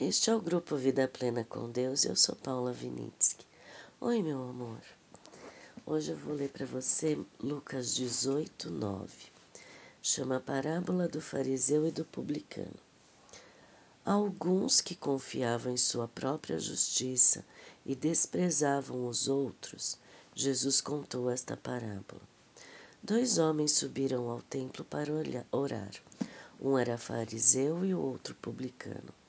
Este é o grupo Vida Plena com Deus eu sou Paula Vinitsky. Oi, meu amor. Hoje eu vou ler para você Lucas 18, 9. Chama a parábola do fariseu e do publicano. Alguns que confiavam em sua própria justiça e desprezavam os outros, Jesus contou esta parábola. Dois homens subiram ao templo para orar. Um era fariseu e o outro publicano.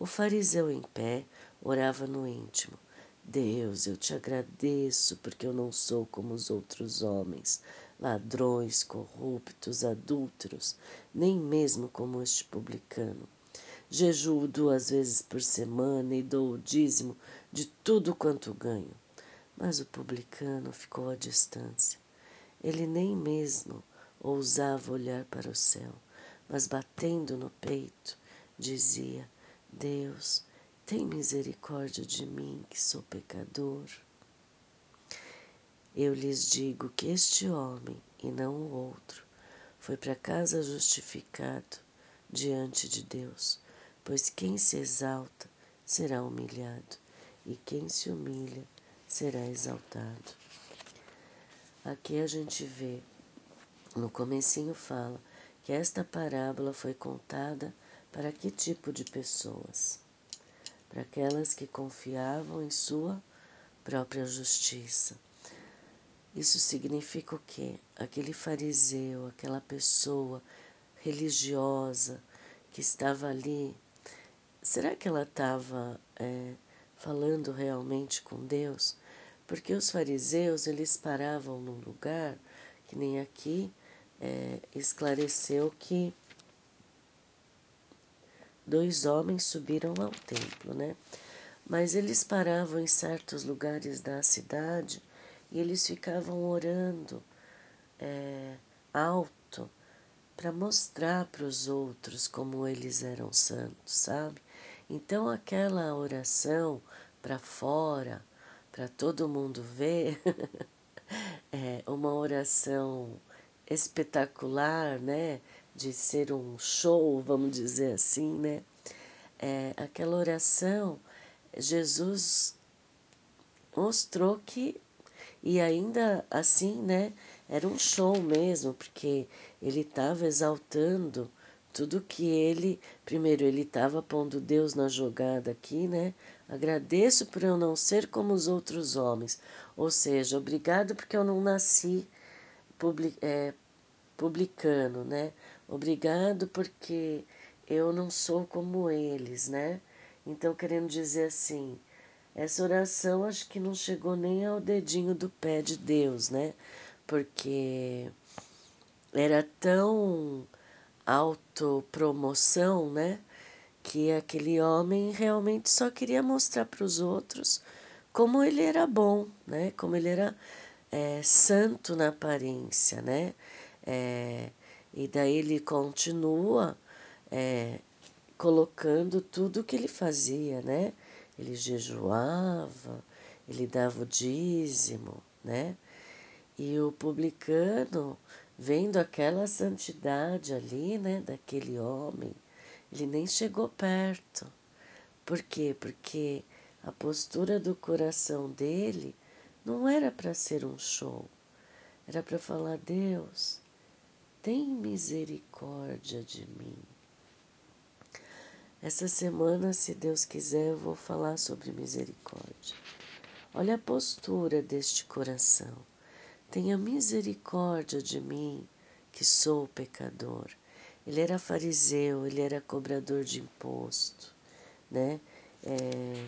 O fariseu em pé orava no íntimo. Deus, eu te agradeço porque eu não sou como os outros homens, ladrões, corruptos, adúlteros, nem mesmo como este publicano. Jejuo duas vezes por semana e dou o dízimo de tudo quanto ganho. Mas o publicano ficou à distância. Ele nem mesmo ousava olhar para o céu, mas batendo no peito, dizia: Deus, tem misericórdia de mim, que sou pecador. Eu lhes digo que este homem, e não o outro, foi para casa justificado diante de Deus, pois quem se exalta será humilhado, e quem se humilha será exaltado. Aqui a gente vê, no comecinho fala, que esta parábola foi contada para que tipo de pessoas? Para aquelas que confiavam em sua própria justiça. Isso significa o quê? Aquele fariseu, aquela pessoa religiosa que estava ali, será que ela estava é, falando realmente com Deus? Porque os fariseus, eles paravam num lugar, que nem aqui é, esclareceu que dois homens subiram ao templo, né? Mas eles paravam em certos lugares da cidade e eles ficavam orando é, alto para mostrar para os outros como eles eram santos, sabe? Então aquela oração para fora, para todo mundo ver, é uma oração espetacular, né? De ser um show, vamos dizer assim, né? É, aquela oração, Jesus mostrou que, e ainda assim, né? Era um show mesmo, porque ele estava exaltando tudo que ele. Primeiro, ele estava pondo Deus na jogada aqui, né? Agradeço por eu não ser como os outros homens. Ou seja, obrigado porque eu não nasci public, é, publicano, né? Obrigado porque eu não sou como eles, né? Então, querendo dizer assim, essa oração acho que não chegou nem ao dedinho do pé de Deus, né? Porque era tão autopromoção, né? Que aquele homem realmente só queria mostrar para os outros como ele era bom, né? Como ele era é, santo na aparência, né? É, e daí ele continua é, colocando tudo o que ele fazia, né? Ele jejuava, ele dava o dízimo, né? E o publicano, vendo aquela santidade ali, né, daquele homem, ele nem chegou perto. Por quê? Porque a postura do coração dele não era para ser um show, era para falar: Deus, tem misericórdia de mim. Essa semana, se Deus quiser, eu vou falar sobre misericórdia. Olha a postura deste coração. Tenha misericórdia de mim, que sou pecador. Ele era fariseu, ele era cobrador de imposto, né? É,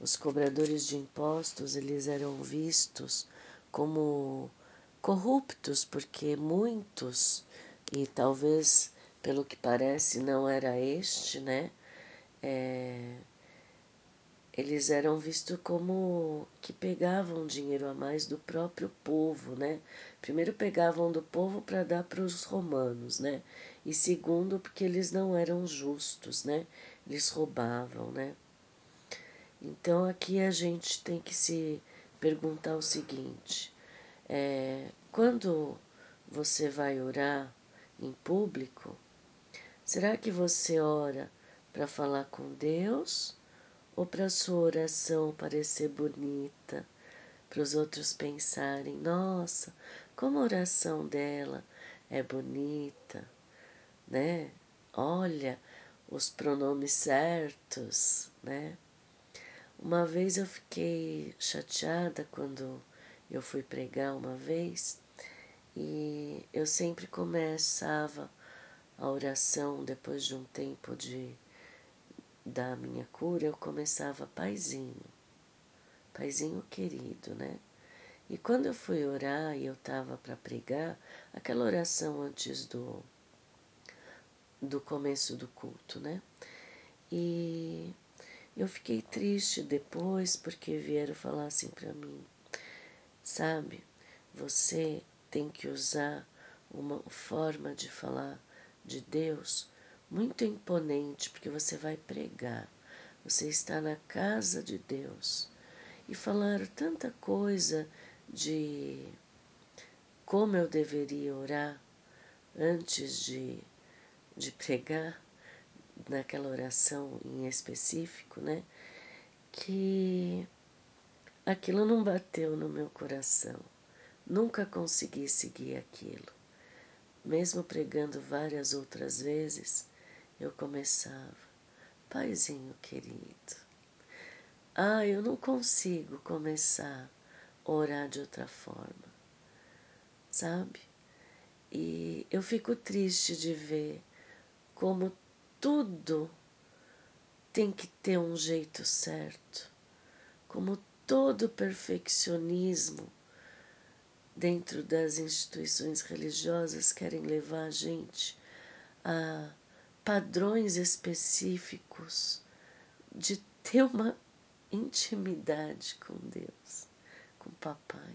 os cobradores de impostos, eles eram vistos como corruptos, porque muitos, e talvez pelo que parece não era este, né? É, eles eram vistos como que pegavam dinheiro a mais do próprio povo, né? Primeiro pegavam do povo para dar para os romanos, né? E segundo, porque eles não eram justos, né? Eles roubavam, né? Então aqui a gente tem que se perguntar o seguinte: é, quando você vai orar em público, será que você ora para falar com Deus ou para sua oração parecer bonita, para os outros pensarem: nossa, como a oração dela é bonita, né? Olha os pronomes certos, né? Uma vez eu fiquei chateada quando eu fui pregar uma vez e eu sempre começava a oração depois de um tempo de da minha cura, eu começava paizinho, paizinho querido, né? E quando eu fui orar e eu estava para pregar, aquela oração antes do do começo do culto, né? E eu fiquei triste depois porque vieram falar assim para mim, sabe? Você tem que usar uma forma de falar de Deus muito imponente, porque você vai pregar. Você está na casa de Deus. E falaram tanta coisa de como eu deveria orar antes de, de pregar, naquela oração em específico, né? Que aquilo não bateu no meu coração. Nunca consegui seguir aquilo. Mesmo pregando várias outras vezes, eu começava, Paizinho querido, ah, eu não consigo começar a orar de outra forma, sabe? E eu fico triste de ver como tudo tem que ter um jeito certo, como todo perfeccionismo dentro das instituições religiosas querem levar a gente a padrões específicos de ter uma intimidade com Deus, com Papai.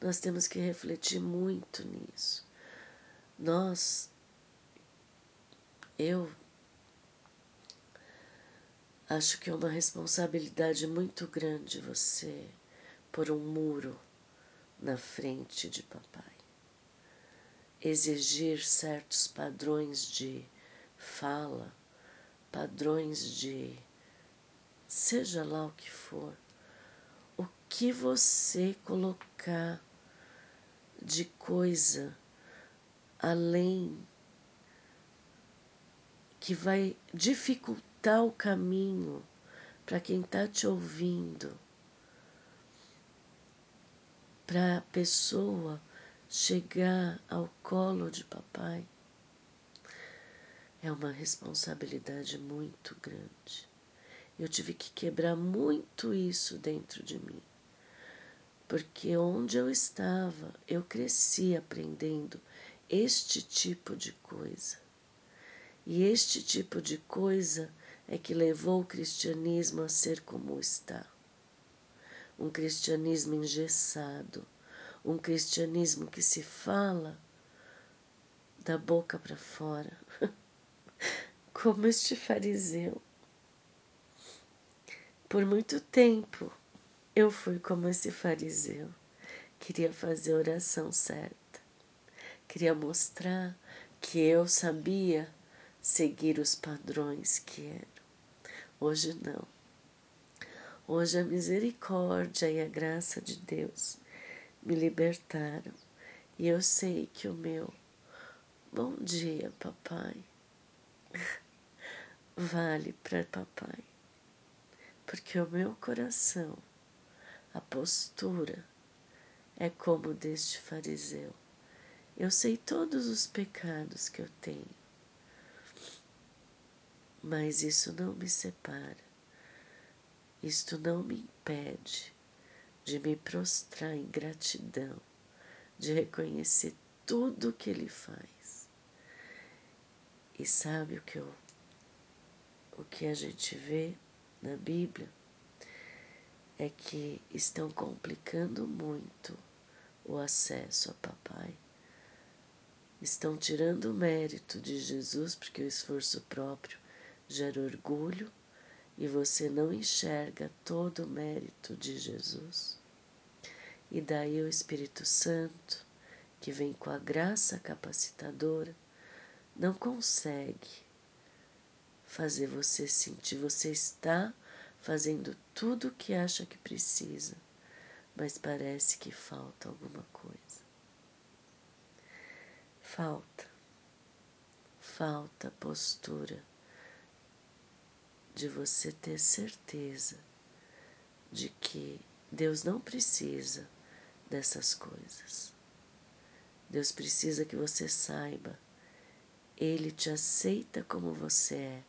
Nós temos que refletir muito nisso. Nós, eu acho que é uma responsabilidade muito grande você pôr um muro na frente de papai. Exigir certos padrões de fala, padrões de seja lá o que for, o que você colocar de coisa além que vai dificultar o caminho para quem está te ouvindo para a pessoa chegar ao colo de papai é uma responsabilidade muito grande. Eu tive que quebrar muito isso dentro de mim, porque onde eu estava, eu cresci aprendendo este tipo de coisa. E este tipo de coisa é que levou o cristianismo a ser como está um cristianismo engessado, um cristianismo que se fala da boca para fora, como este fariseu. Por muito tempo eu fui como esse fariseu, queria fazer a oração certa, queria mostrar que eu sabia seguir os padrões que eram. Hoje não. Hoje a misericórdia e a graça de Deus me libertaram e eu sei que o meu bom dia, papai, vale para papai, porque o meu coração, a postura é como deste fariseu. Eu sei todos os pecados que eu tenho, mas isso não me separa isto não me impede de me prostrar em gratidão, de reconhecer tudo que Ele faz. E sabe o que, eu, o que a gente vê na Bíblia? É que estão complicando muito o acesso a papai. Estão tirando o mérito de Jesus, porque o esforço próprio gera orgulho e você não enxerga todo o mérito de Jesus. E daí o Espírito Santo, que vem com a graça capacitadora, não consegue fazer você sentir. Você está fazendo tudo o que acha que precisa, mas parece que falta alguma coisa. Falta. Falta postura de você ter certeza de que Deus não precisa dessas coisas. Deus precisa que você saiba. Ele te aceita como você é,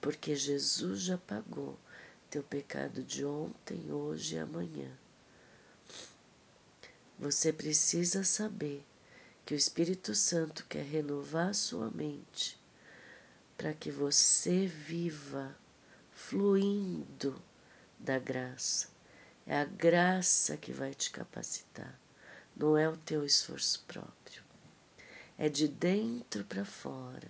porque Jesus já pagou teu pecado de ontem, hoje e amanhã. Você precisa saber que o Espírito Santo quer renovar sua mente para que você viva fluindo da graça. É a graça que vai te capacitar, não é o teu esforço próprio. É de dentro para fora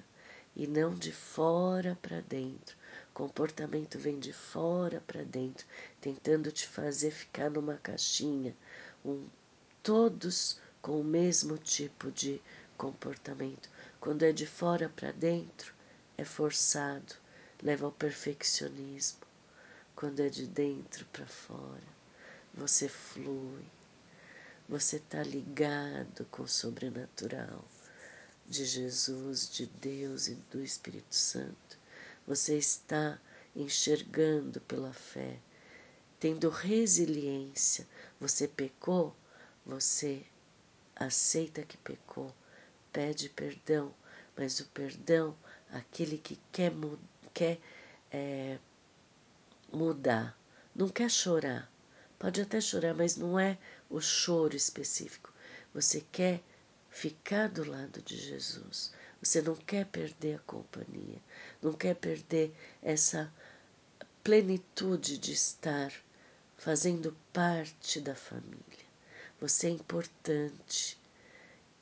e não de fora para dentro. Comportamento vem de fora para dentro, tentando te fazer ficar numa caixinha, um, todos com o mesmo tipo de comportamento. Quando é de fora para dentro, é forçado, leva ao perfeccionismo. Quando é de dentro para fora, você flui, você está ligado com o sobrenatural de Jesus, de Deus e do Espírito Santo. Você está enxergando pela fé, tendo resiliência. Você pecou, você aceita que pecou, pede perdão, mas o perdão, aquele que quer, quer é, mudar, não quer chorar, Pode até chorar, mas não é o choro específico. Você quer ficar do lado de Jesus. Você não quer perder a companhia, não quer perder essa plenitude de estar fazendo parte da família. Você é importante,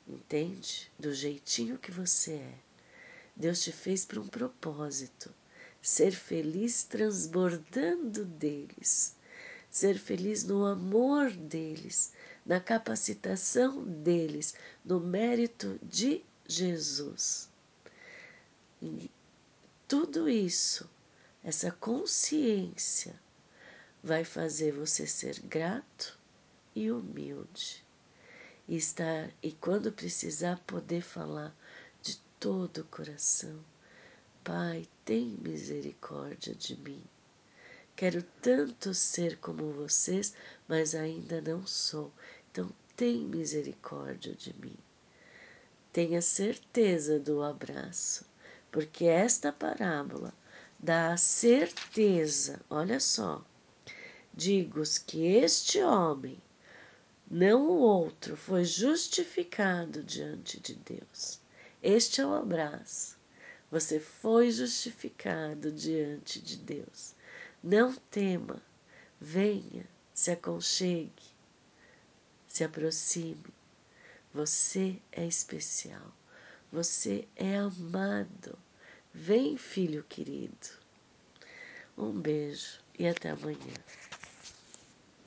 entende? Do jeitinho que você é. Deus te fez para um propósito, ser feliz transbordando deles ser feliz no amor deles, na capacitação deles, no mérito de Jesus. E tudo isso, essa consciência, vai fazer você ser grato e humilde. E estar, e quando precisar, poder falar de todo o coração: Pai, tem misericórdia de mim. Quero tanto ser como vocês, mas ainda não sou. Então, tem misericórdia de mim. Tenha certeza do abraço, porque esta parábola dá a certeza, olha só, digo-os que este homem, não o outro, foi justificado diante de Deus. Este é o abraço. Você foi justificado diante de Deus. Não tema, venha, se aconchegue, se aproxime. Você é especial, você é amado. Vem, filho querido. Um beijo e até amanhã.